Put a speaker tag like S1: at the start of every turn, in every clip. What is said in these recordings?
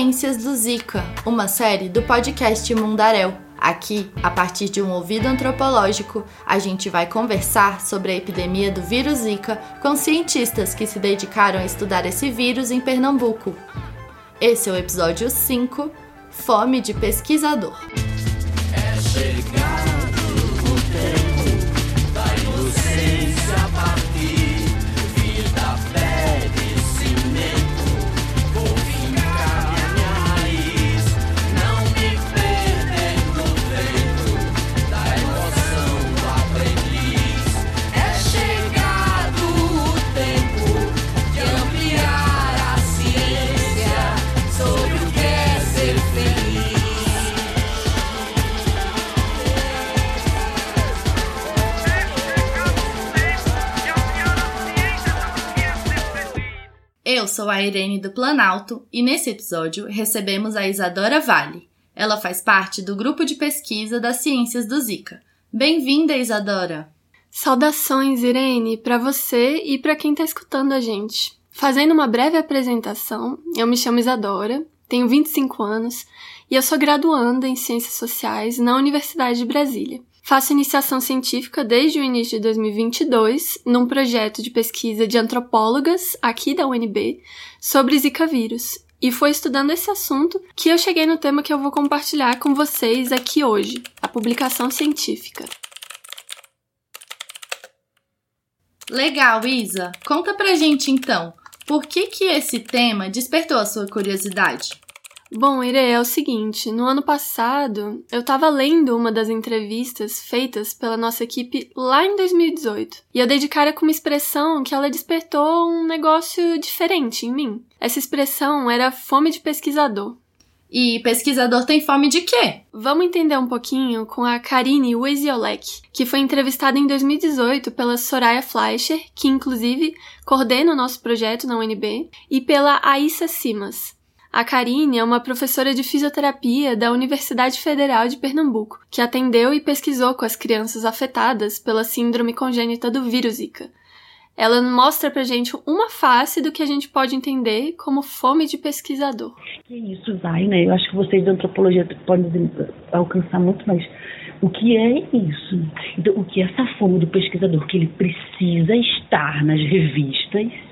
S1: Ciências do Zika, uma série do podcast Mundaréu. Aqui, a partir de um ouvido antropológico, a gente vai conversar sobre a epidemia do vírus Zika com cientistas que se dedicaram a estudar esse vírus em Pernambuco. Esse é o episódio 5 Fome de Pesquisador. É sou a Irene do Planalto e nesse episódio recebemos a Isadora Vale. Ela faz parte do grupo de pesquisa das ciências do Zika. Bem-vinda, Isadora!
S2: Saudações, Irene, para você e para quem está escutando a gente. Fazendo uma breve apresentação, eu me chamo Isadora, tenho 25 anos e eu sou graduanda em Ciências Sociais na Universidade de Brasília. Faço iniciação científica desde o início de 2022 num projeto de pesquisa de antropólogas aqui da UNB sobre Zika vírus. E foi estudando esse assunto que eu cheguei no tema que eu vou compartilhar com vocês aqui hoje, a publicação científica.
S1: Legal, Isa. Conta pra gente então, por que que esse tema despertou a sua curiosidade?
S2: Bom, Ire, é o seguinte: no ano passado eu estava lendo uma das entrevistas feitas pela nossa equipe lá em 2018 e eu dei de cara com uma expressão que ela despertou um negócio diferente em mim. Essa expressão era fome de pesquisador.
S1: E pesquisador tem fome de quê?
S2: Vamos entender um pouquinho com a Karine Weziolek, que foi entrevistada em 2018 pela Soraya Fleischer, que inclusive coordena o nosso projeto na UNB, e pela Aissa Simas. A Karine é uma professora de fisioterapia da Universidade Federal de Pernambuco, que atendeu e pesquisou com as crianças afetadas pela síndrome congênita do vírus Zika. Ela mostra pra gente uma face do que a gente pode entender como fome de pesquisador.
S3: Que isso vai, né? Eu acho que vocês da antropologia podem alcançar muito mais. O que é isso? Então, o que é essa fome do pesquisador? Que ele precisa estar nas revistas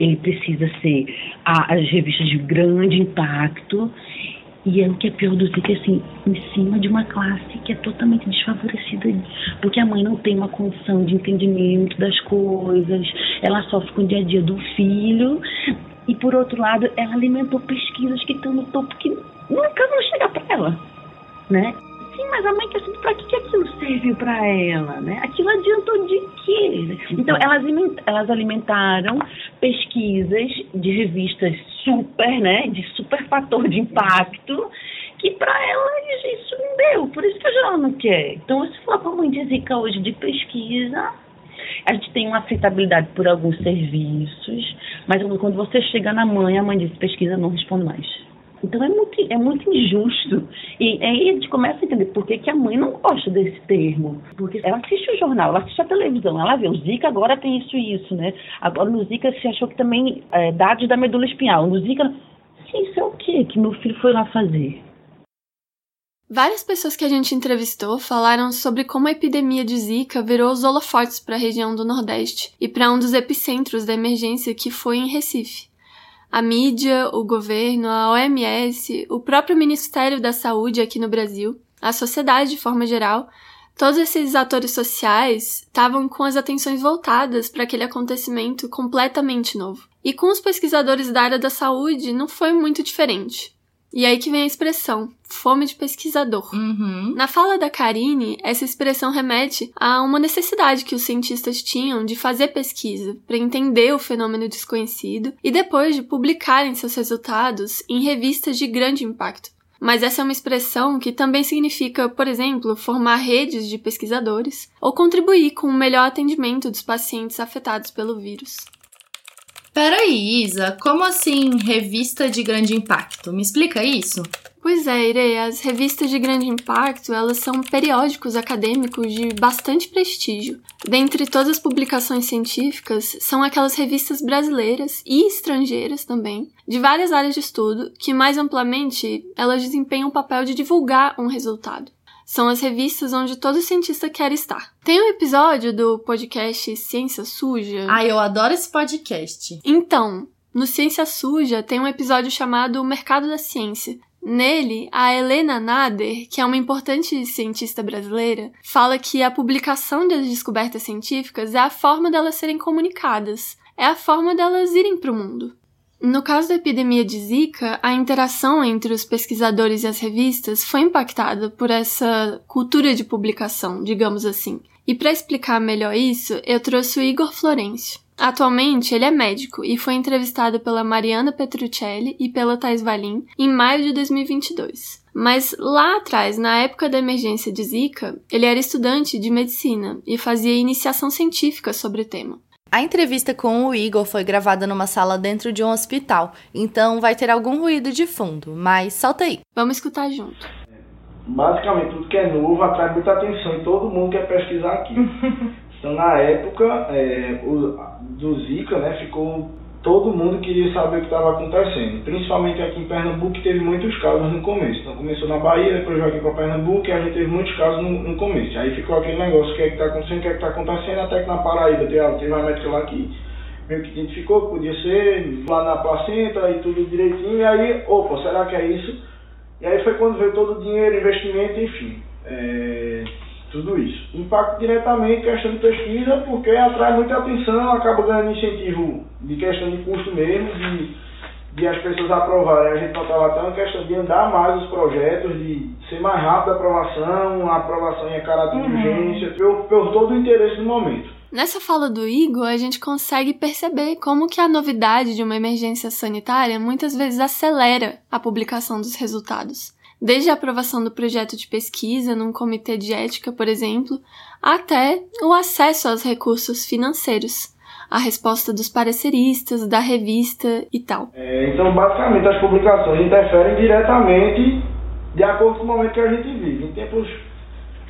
S3: ele precisa ser a, as revistas de grande impacto. E é o que é pior do Zika, assim, em cima de uma classe que é totalmente desfavorecida, porque a mãe não tem uma condição de entendimento das coisas, ela sofre com o dia a dia do filho, e por outro lado, ela alimentou pesquisas que estão no topo que nunca vão chegar para ela, né? Sim, mas a mãe quer saber para que, que aquilo serviu para ela, né? Aquilo adiantou de quê? Então, elas, elas alimentaram pesquisas de revistas super, né? De super fator de impacto, que para elas isso não deu. Por isso que a ela não quer. Então, se for para a mãe de Zika hoje de pesquisa, a gente tem uma aceitabilidade por alguns serviços, mas quando você chega na mãe, a mãe diz pesquisa não responde mais. Então é muito, é muito injusto. E aí a gente começa a entender por que, que a mãe não gosta desse termo. Porque ela assiste o jornal, ela assiste a televisão, ela vê o Zika agora tem isso e isso, né? Agora no Zika se achou que também é, dados da medula espinhal. No Zika, sim, isso é o quê que meu filho foi lá fazer?
S2: Várias pessoas que a gente entrevistou falaram sobre como a epidemia de Zika virou os holofotes para a região do Nordeste e para um dos epicentros da emergência que foi em Recife a mídia, o governo, a OMS, o próprio Ministério da Saúde aqui no Brasil, a sociedade de forma geral, todos esses atores sociais estavam com as atenções voltadas para aquele acontecimento completamente novo. E com os pesquisadores da área da saúde não foi muito diferente. E aí que vem a expressão, fome de pesquisador.
S1: Uhum.
S2: Na fala da Karine, essa expressão remete a uma necessidade que os cientistas tinham de fazer pesquisa para entender o fenômeno desconhecido e depois de publicarem seus resultados em revistas de grande impacto. Mas essa é uma expressão que também significa, por exemplo, formar redes de pesquisadores ou contribuir com o melhor atendimento dos pacientes afetados pelo vírus.
S1: Peraí, Isa, como assim revista de grande impacto? Me explica isso?
S2: Pois é, Irê, as revistas de grande impacto, elas são periódicos acadêmicos de bastante prestígio. Dentre todas as publicações científicas, são aquelas revistas brasileiras e estrangeiras também, de várias áreas de estudo, que mais amplamente elas desempenham o papel de divulgar um resultado. São as revistas onde todo cientista quer estar. Tem um episódio do podcast Ciência Suja.
S1: Ah, eu adoro esse podcast.
S2: Então, no Ciência Suja tem um episódio chamado O Mercado da Ciência. Nele, a Helena Nader, que é uma importante cientista brasileira, fala que a publicação das descobertas científicas é a forma delas serem comunicadas, é a forma delas irem para o mundo. No caso da epidemia de Zika, a interação entre os pesquisadores e as revistas foi impactada por essa cultura de publicação, digamos assim. E para explicar melhor isso, eu trouxe o Igor Florencio. Atualmente, ele é médico e foi entrevistado pela Mariana Petruccelli e pela Thais Valim em maio de 2022. Mas lá atrás, na época da emergência de Zika, ele era estudante de medicina e fazia iniciação científica sobre o tema.
S1: A entrevista com o Igor foi gravada numa sala dentro de um hospital, então vai ter algum ruído de fundo, mas solta aí.
S2: Vamos escutar junto.
S4: Basicamente, tudo que é novo atrai muita atenção e todo mundo quer pesquisar aqui. então, na época é, o, do Zika, né, ficou todo mundo queria saber o que estava acontecendo. Principalmente aqui em Pernambuco, que teve muitos casos no começo. Então começou na Bahia, depois veio aqui para Pernambuco e a gente teve muitos casos no, no começo. Aí ficou aquele negócio, o que é que está acontecendo, o que é que está acontecendo, até que na Paraíba teve, teve uma médica lá que meio que identificou que podia ser lá na placenta e tudo direitinho. E aí, opa, será que é isso? E aí foi quando veio todo o dinheiro, investimento, enfim. É tudo isso. Impacta diretamente questão de pesquisa, porque atrai muita atenção, acaba ganhando incentivo de questão de custo mesmo, de, de as pessoas aprovarem. A gente notava até uma questão de andar mais os projetos, de ser mais rápido a aprovação, a aprovação em caráter uhum. de urgência, por, por todo o interesse do momento.
S2: Nessa fala do Igor, a gente consegue perceber como que a novidade de uma emergência sanitária muitas vezes acelera a publicação dos resultados desde a aprovação do projeto de pesquisa num comitê de ética, por exemplo, até o acesso aos recursos financeiros, a resposta dos pareceristas, da revista e tal.
S4: É, então, basicamente, as publicações interferem diretamente de acordo com o momento que a gente vive. Em tempos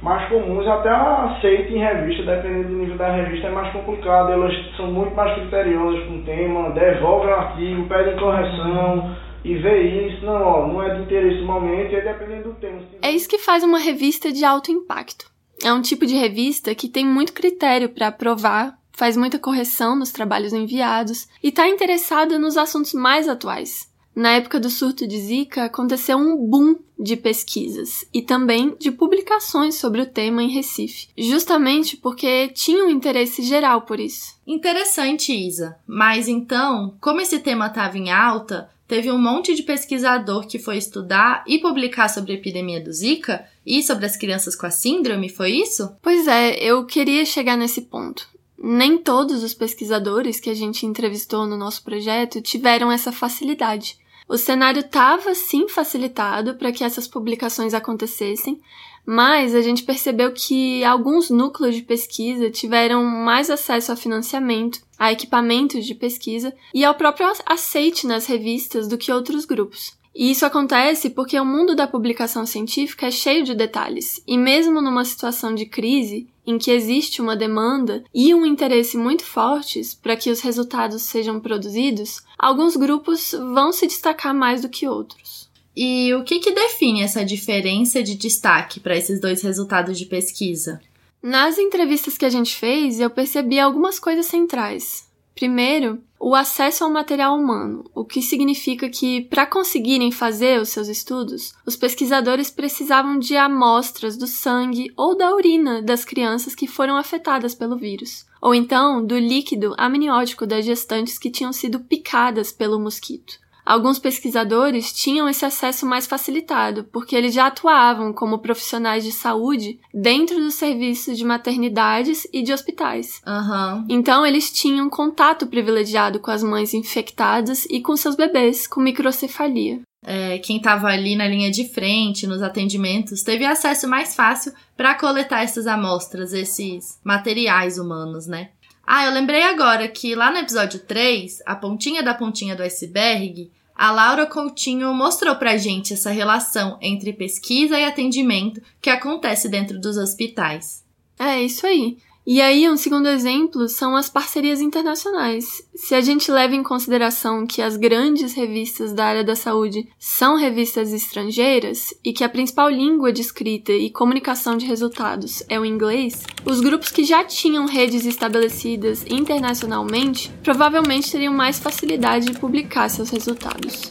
S4: mais comuns, até aceita em revista, dependendo do nível da revista, é mais complicado. Elas são muito mais criteriosas com o tema, devolvem o artigo, pedem correção e ver isso, não, ó, não é de interesse no momento, é dependendo do tema.
S2: É isso que faz uma revista de alto impacto. É um tipo de revista que tem muito critério para aprovar, faz muita correção nos trabalhos enviados e está interessada nos assuntos mais atuais. Na época do surto de Zika, aconteceu um boom de pesquisas e também de publicações sobre o tema em Recife, justamente porque tinha um interesse geral por isso.
S1: Interessante, Isa. Mas então, como esse tema estava em alta, teve um monte de pesquisador que foi estudar e publicar sobre a epidemia do Zika e sobre as crianças com a síndrome, foi isso?
S2: Pois é, eu queria chegar nesse ponto. Nem todos os pesquisadores que a gente entrevistou no nosso projeto tiveram essa facilidade. O cenário estava sim facilitado para que essas publicações acontecessem, mas a gente percebeu que alguns núcleos de pesquisa tiveram mais acesso a financiamento, a equipamentos de pesquisa e ao próprio aceite nas revistas do que outros grupos. E isso acontece porque o mundo da publicação científica é cheio de detalhes, e mesmo numa situação de crise, em que existe uma demanda e um interesse muito fortes para que os resultados sejam produzidos, alguns grupos vão se destacar mais do que outros.
S1: E o que, que define essa diferença de destaque para esses dois resultados de pesquisa?
S2: Nas entrevistas que a gente fez, eu percebi algumas coisas centrais. Primeiro, o acesso ao material humano, o que significa que, para conseguirem fazer os seus estudos, os pesquisadores precisavam de amostras do sangue ou da urina das crianças que foram afetadas pelo vírus, ou então do líquido amniótico das gestantes que tinham sido picadas pelo mosquito. Alguns pesquisadores tinham esse acesso mais facilitado, porque eles já atuavam como profissionais de saúde dentro dos serviços de maternidades e de hospitais.
S1: Uhum.
S2: Então, eles tinham contato privilegiado com as mães infectadas e com seus bebês com microcefalia.
S1: É, quem estava ali na linha de frente, nos atendimentos, teve acesso mais fácil para coletar essas amostras, esses materiais humanos, né? Ah, eu lembrei agora que lá no episódio 3, a pontinha da pontinha do iceberg, a Laura Coutinho mostrou pra gente essa relação entre pesquisa e atendimento que acontece dentro dos hospitais.
S2: É isso aí. E aí, um segundo exemplo são as parcerias internacionais. Se a gente leva em consideração que as grandes revistas da área da saúde são revistas estrangeiras e que a principal língua de escrita e comunicação de resultados é o inglês, os grupos que já tinham redes estabelecidas internacionalmente provavelmente teriam mais facilidade de publicar seus resultados.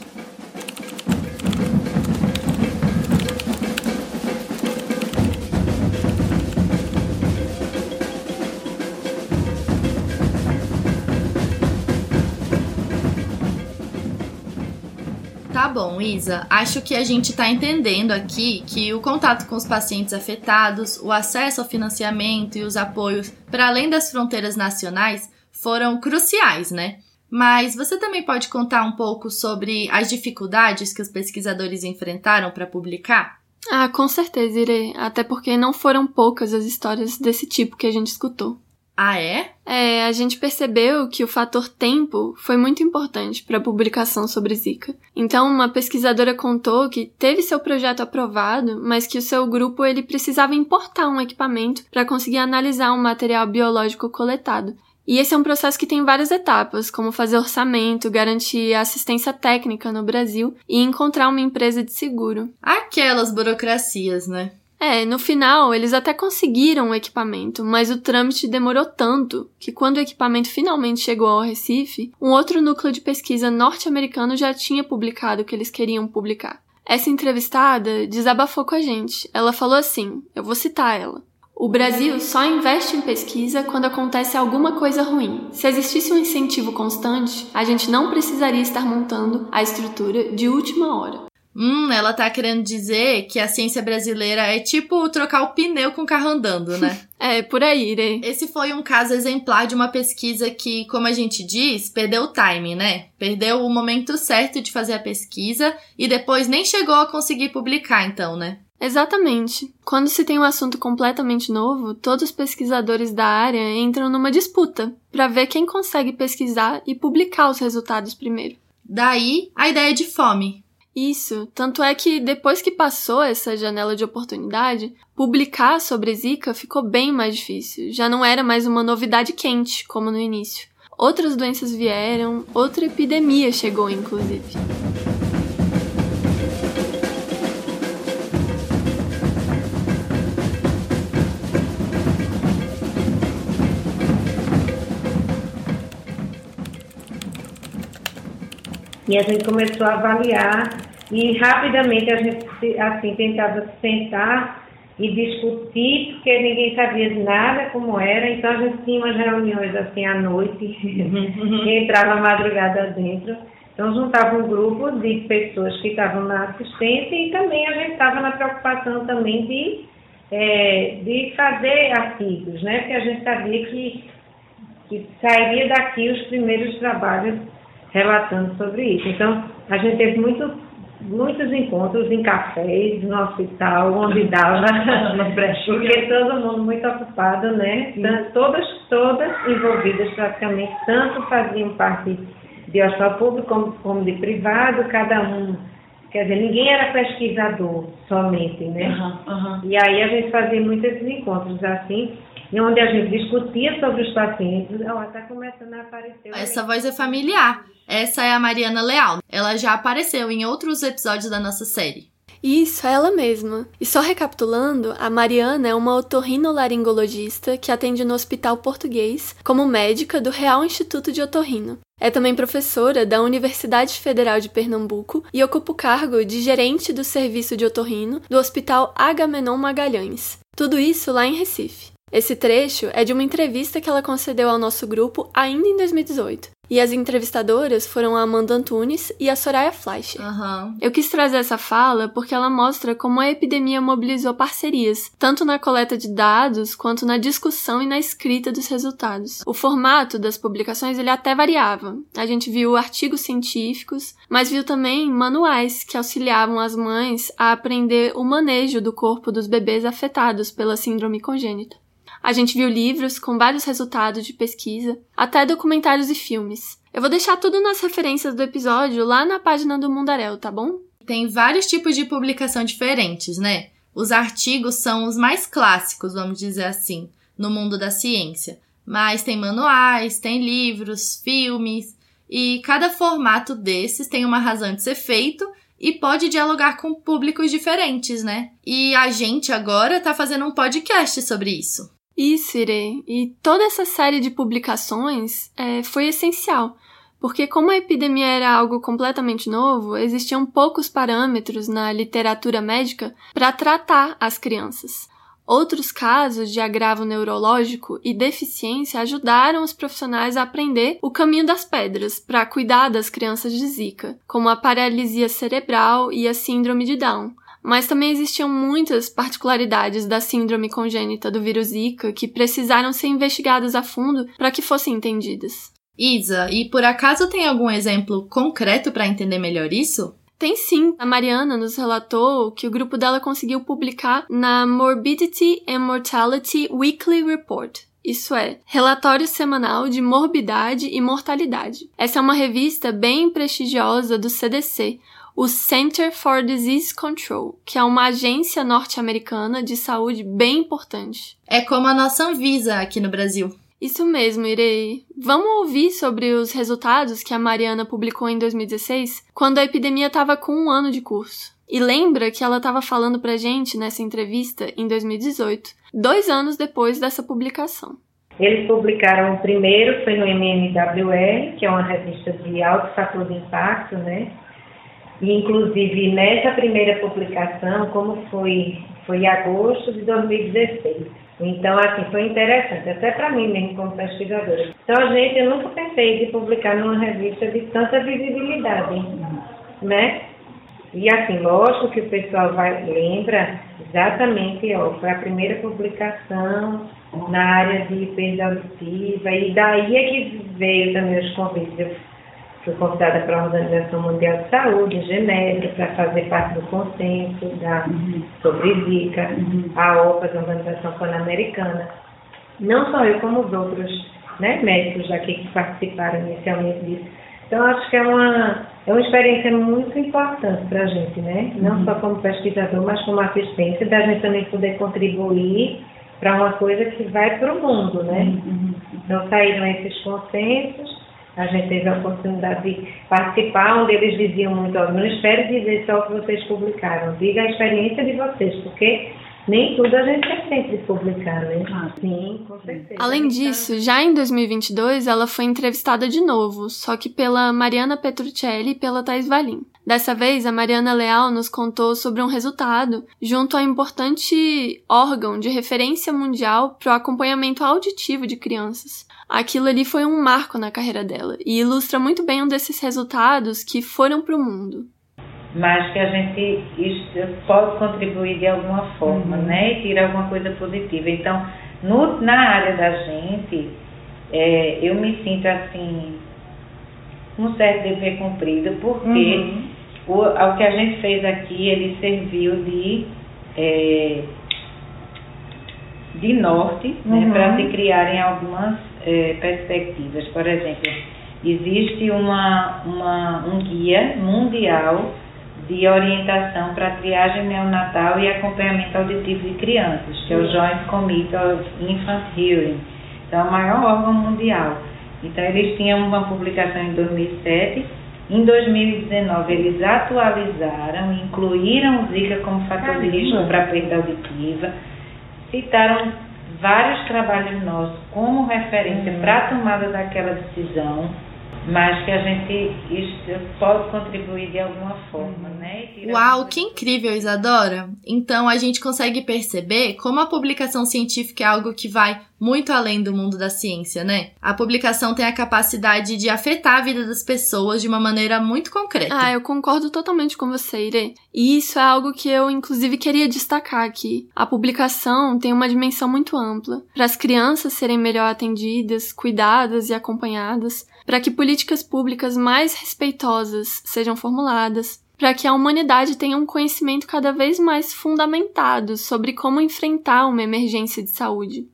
S1: Bom, Isa. Acho que a gente está entendendo aqui que o contato com os pacientes afetados, o acesso ao financiamento e os apoios para além das fronteiras nacionais foram cruciais, né? Mas você também pode contar um pouco sobre as dificuldades que os pesquisadores enfrentaram para publicar?
S2: Ah, com certeza, Irê. Até porque não foram poucas as histórias desse tipo que a gente escutou.
S1: Ah, é?
S2: É, a gente percebeu que o fator tempo foi muito importante para a publicação sobre Zika. Então, uma pesquisadora contou que teve seu projeto aprovado, mas que o seu grupo ele precisava importar um equipamento para conseguir analisar um material biológico coletado. E esse é um processo que tem várias etapas, como fazer orçamento, garantir assistência técnica no Brasil e encontrar uma empresa de seguro.
S1: Aquelas burocracias, né?
S2: É, no final eles até conseguiram o equipamento, mas o trâmite demorou tanto que quando o equipamento finalmente chegou ao Recife, um outro núcleo de pesquisa norte-americano já tinha publicado o que eles queriam publicar. Essa entrevistada desabafou com a gente. Ela falou assim: eu vou citar ela. O Brasil só investe em pesquisa quando acontece alguma coisa ruim. Se existisse um incentivo constante, a gente não precisaria estar montando a estrutura de última hora.
S1: Hum, ela tá querendo dizer que a ciência brasileira é tipo trocar o pneu com o carro andando, né?
S2: é, por aí, né?
S1: Esse foi um caso exemplar de uma pesquisa que, como a gente diz, perdeu o timing, né? Perdeu o momento certo de fazer a pesquisa e depois nem chegou a conseguir publicar, então, né?
S2: Exatamente. Quando se tem um assunto completamente novo, todos os pesquisadores da área entram numa disputa para ver quem consegue pesquisar e publicar os resultados primeiro.
S1: Daí a ideia de fome,
S2: isso, tanto é que depois que passou essa janela de oportunidade, publicar sobre Zika ficou bem mais difícil. Já não era mais uma novidade quente, como no início. Outras doenças vieram, outra epidemia chegou, inclusive.
S5: E a gente começou a avaliar e rapidamente a gente assim tentava sentar e discutir, porque ninguém sabia de nada como era, então a gente tinha umas reuniões assim à noite, que entrava madrugada dentro. Então juntava um grupo de pessoas que estavam na assistência e também a gente estava na preocupação também de, é, de fazer artigos, né? Porque a gente sabia que, que sairia daqui os primeiros trabalhos relatando sobre isso. Então, a gente teve muito, muitos encontros em cafés, no hospital, onde dava, porque todo mundo muito ocupado, né? Todas, todas envolvidas praticamente, tanto faziam parte de hospital público como, como de privado, cada um Quer dizer, ninguém era pesquisador somente, né? Uhum, uhum. E aí a gente fazia muitos encontros assim, onde a gente discutia sobre os pacientes. Ó, tá começando a aparecer.
S1: Essa voz é familiar. Essa é a Mariana Leal. Ela já apareceu em outros episódios da nossa série.
S2: Isso, é ela mesma. E só recapitulando, a Mariana é uma otorrinolaringologista que atende no Hospital Português como médica do Real Instituto de Otorrino. É também professora da Universidade Federal de Pernambuco e ocupa o cargo de gerente do serviço de otorrino do Hospital Agamenon Magalhães. Tudo isso lá em Recife. Esse trecho é de uma entrevista que ela concedeu ao nosso grupo ainda em 2018. E as entrevistadoras foram a Amanda Antunes e a Soraya Fleisch.
S1: Uhum.
S2: Eu quis trazer essa fala porque ela mostra como a epidemia mobilizou parcerias, tanto na coleta de dados quanto na discussão e na escrita dos resultados. O formato das publicações ele até variava. A gente viu artigos científicos, mas viu também manuais que auxiliavam as mães a aprender o manejo do corpo dos bebês afetados pela síndrome congênita. A gente viu livros com vários resultados de pesquisa, até documentários e filmes. Eu vou deixar tudo nas referências do episódio lá na página do Mundarel, tá bom?
S1: Tem vários tipos de publicação diferentes, né? Os artigos são os mais clássicos, vamos dizer assim, no mundo da ciência. Mas tem manuais, tem livros, filmes, e cada formato desses tem uma razão de ser feito e pode dialogar com públicos diferentes, né? E a gente agora tá fazendo um podcast sobre isso.
S2: Isso, Ire. E toda essa série de publicações é, foi essencial, porque como a epidemia era algo completamente novo, existiam poucos parâmetros na literatura médica para tratar as crianças. Outros casos de agravo neurológico e deficiência ajudaram os profissionais a aprender o caminho das pedras para cuidar das crianças de Zika, como a paralisia cerebral e a síndrome de Down. Mas também existiam muitas particularidades da síndrome congênita do vírus Zika que precisaram ser investigadas a fundo para que fossem entendidas.
S1: Isa, e por acaso tem algum exemplo concreto para entender melhor isso?
S2: Tem sim. A Mariana nos relatou que o grupo dela conseguiu publicar na Morbidity and Mortality Weekly Report. Isso é, relatório semanal de morbidade e mortalidade. Essa é uma revista bem prestigiosa do CDC, o Center for Disease Control, que é uma agência norte-americana de saúde bem importante.
S1: É como a nossa Anvisa aqui no Brasil.
S2: Isso mesmo, Irei. Vamos ouvir sobre os resultados que a Mariana publicou em 2016, quando a epidemia estava com um ano de curso. E lembra que ela estava falando pra gente nessa entrevista em 2018, dois anos depois dessa publicação.
S5: Eles publicaram o primeiro, foi no MMWR, que é uma revista de alto fator de impacto, né? E, inclusive, nessa primeira publicação, como foi, foi em agosto de 2016, então, assim, foi interessante, até para mim mesmo, como pesquisadora. Então, a gente, eu nunca pensei de publicar numa revista de tanta visibilidade, né? E, assim, lógico que o pessoal vai, lembra exatamente, ó, foi a primeira publicação na área de perda auditiva, e daí é que veio também os convites. Eu Fui convidada para a Organização Mundial de Saúde, Genebra, para fazer parte do consenso da, uhum. sobre Zika, uhum. a OPAS, a Organização Pan-Americana. Não só eu, como os outros né, médicos daqui que participaram inicialmente disso. Então, acho que é uma, é uma experiência muito importante para a gente, né? Não uhum. só como pesquisador, mas como assistência, da gente também poder contribuir para uma coisa que vai para o mundo, né? Uhum. Então, saíram esses consensos a gente teve a oportunidade de participar, onde eles diziam muito, não espere dizer só o que vocês publicaram, diga a experiência de vocês, porque nem tudo a gente tem tempo de publicar, né? Ah, sim, com certeza.
S2: Além disso, já em 2022, ela foi entrevistada de novo, só que pela Mariana Petruccelli e pela Thais Valim. Dessa vez, a Mariana Leal nos contou sobre um resultado junto a um importante órgão de referência mundial para o acompanhamento auditivo de crianças aquilo ali foi um marco na carreira dela e ilustra muito bem um desses resultados que foram para o mundo.
S6: Mas que a gente pode contribuir de alguma forma, uhum. né? E tirar alguma coisa positiva. Então, no, na área da gente, é, eu me sinto assim, um certo dever cumprido, porque uhum. o, o que a gente fez aqui, ele serviu de. É, de norte, né, uhum. né, para se criarem algumas é, perspectivas. Por exemplo, existe uma, uma, um guia mundial de orientação para triagem neonatal e acompanhamento auditivo de crianças, que é o Joint Committee of Infant Hearing. Então, é o maior órgão mundial. Então, eles tinham uma publicação em 2007. Em 2019, eles atualizaram, incluíram o Zika como fator de risco para perda auditiva, citaram vários trabalhos nossos como referência uhum. para a tomada daquela decisão, mas que a gente isso pode contribuir de alguma forma, né?
S1: Uau, que incrível, Isadora! Então a gente consegue perceber como a publicação científica é algo que vai muito além do mundo da ciência, né? A publicação tem a capacidade de afetar a vida das pessoas de uma maneira muito concreta.
S2: Ah, eu concordo totalmente com você, Ire. E isso é algo que eu, inclusive, queria destacar aqui. A publicação tem uma dimensão muito ampla. Para as crianças serem melhor atendidas, cuidadas e acompanhadas, para que políticas públicas mais respeitosas sejam formuladas, para que a humanidade tenha um conhecimento cada vez mais fundamentado sobre como enfrentar uma emergência de saúde.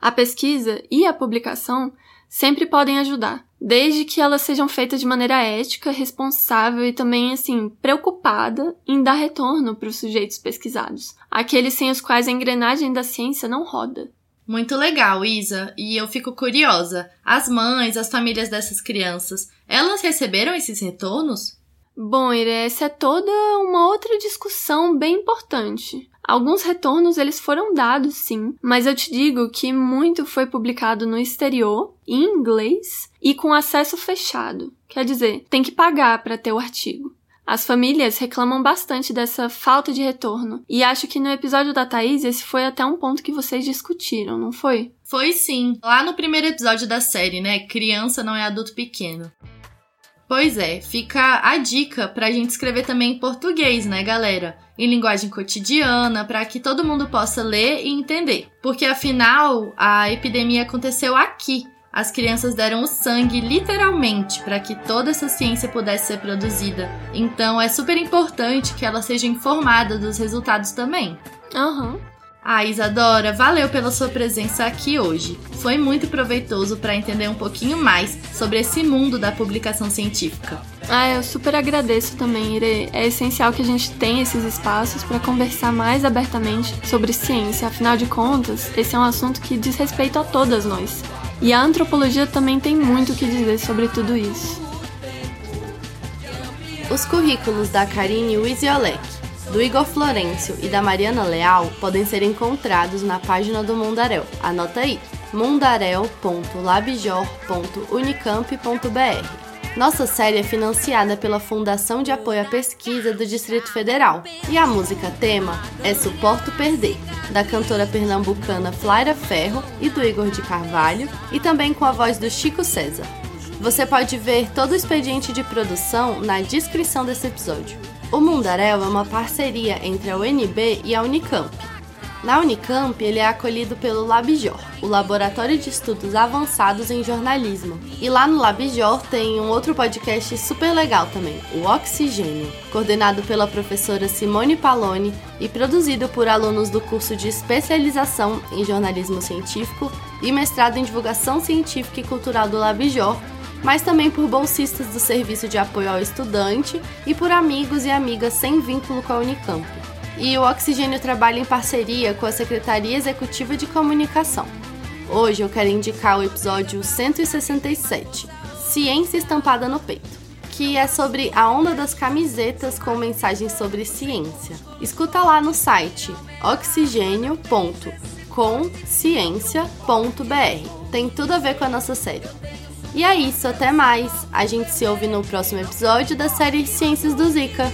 S2: A pesquisa e a publicação sempre podem ajudar, desde que elas sejam feitas de maneira ética, responsável e também, assim, preocupada em dar retorno para os sujeitos pesquisados, aqueles sem os quais a engrenagem da ciência não roda.
S1: Muito legal, Isa. E eu fico curiosa. As mães, as famílias dessas crianças, elas receberam esses retornos?
S2: Bom, Ire, essa é toda uma outra discussão bem importante. Alguns retornos eles foram dados, sim, mas eu te digo que muito foi publicado no exterior, em inglês e com acesso fechado. Quer dizer, tem que pagar para ter o artigo. As famílias reclamam bastante dessa falta de retorno. E acho que no episódio da Thaís esse foi até um ponto que vocês discutiram, não foi?
S1: Foi sim. Lá no primeiro episódio da série, né? Criança não é adulto pequeno. Pois é, fica a dica pra gente escrever também em português, né, galera? Em linguagem cotidiana, para que todo mundo possa ler e entender. Porque afinal, a epidemia aconteceu aqui, as crianças deram o sangue literalmente para que toda essa ciência pudesse ser produzida. Então é super importante que ela seja informada dos resultados também.
S2: Aham. Uhum.
S1: Ah, Isadora, valeu pela sua presença aqui hoje. Foi muito proveitoso para entender um pouquinho mais sobre esse mundo da publicação científica.
S2: Ah, eu super agradeço também, Ire. É essencial que a gente tenha esses espaços para conversar mais abertamente sobre ciência. Afinal de contas, esse é um assunto que diz respeito a todas nós. E a antropologia também tem muito o que dizer sobre tudo isso.
S1: Os currículos da Karine Wiziolek, do Igor Florencio e da Mariana Leal podem ser encontrados na página do Mundarel. Anota aí: mundarel.labjor.unicamp.br. Nossa série é financiada pela Fundação de Apoio à Pesquisa do Distrito Federal e a música tema é Suporto Perder, da cantora pernambucana Flaira Ferro e do Igor de Carvalho, e também com a voz do Chico César. Você pode ver todo o expediente de produção na descrição desse episódio. O Mundaréu é uma parceria entre a UNB e a Unicamp. Na Unicamp, ele é acolhido pelo LabJOR, o Laboratório de Estudos Avançados em Jornalismo. E lá no LabJOR tem um outro podcast super legal também, o Oxigênio, coordenado pela professora Simone Paloni e produzido por alunos do curso de especialização em jornalismo científico e mestrado em divulgação científica e cultural do LabJOR, mas também por bolsistas do Serviço de Apoio ao Estudante e por amigos e amigas sem vínculo com a Unicamp e o Oxigênio trabalha em parceria com a Secretaria Executiva de Comunicação. Hoje eu quero indicar o episódio 167, Ciência Estampada no Peito, que é sobre a onda das camisetas com mensagens sobre ciência. Escuta lá no site oxigênio.consciência.br. Tem tudo a ver com a nossa série. E é isso, até mais. A gente se ouve no próximo episódio da série Ciências do Zika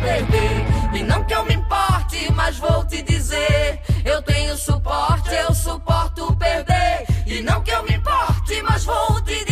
S7: perder. E não que eu me importe, mas vou te dizer: eu tenho suporte, eu suporto perder. E não que eu me importe, mas vou te dizer: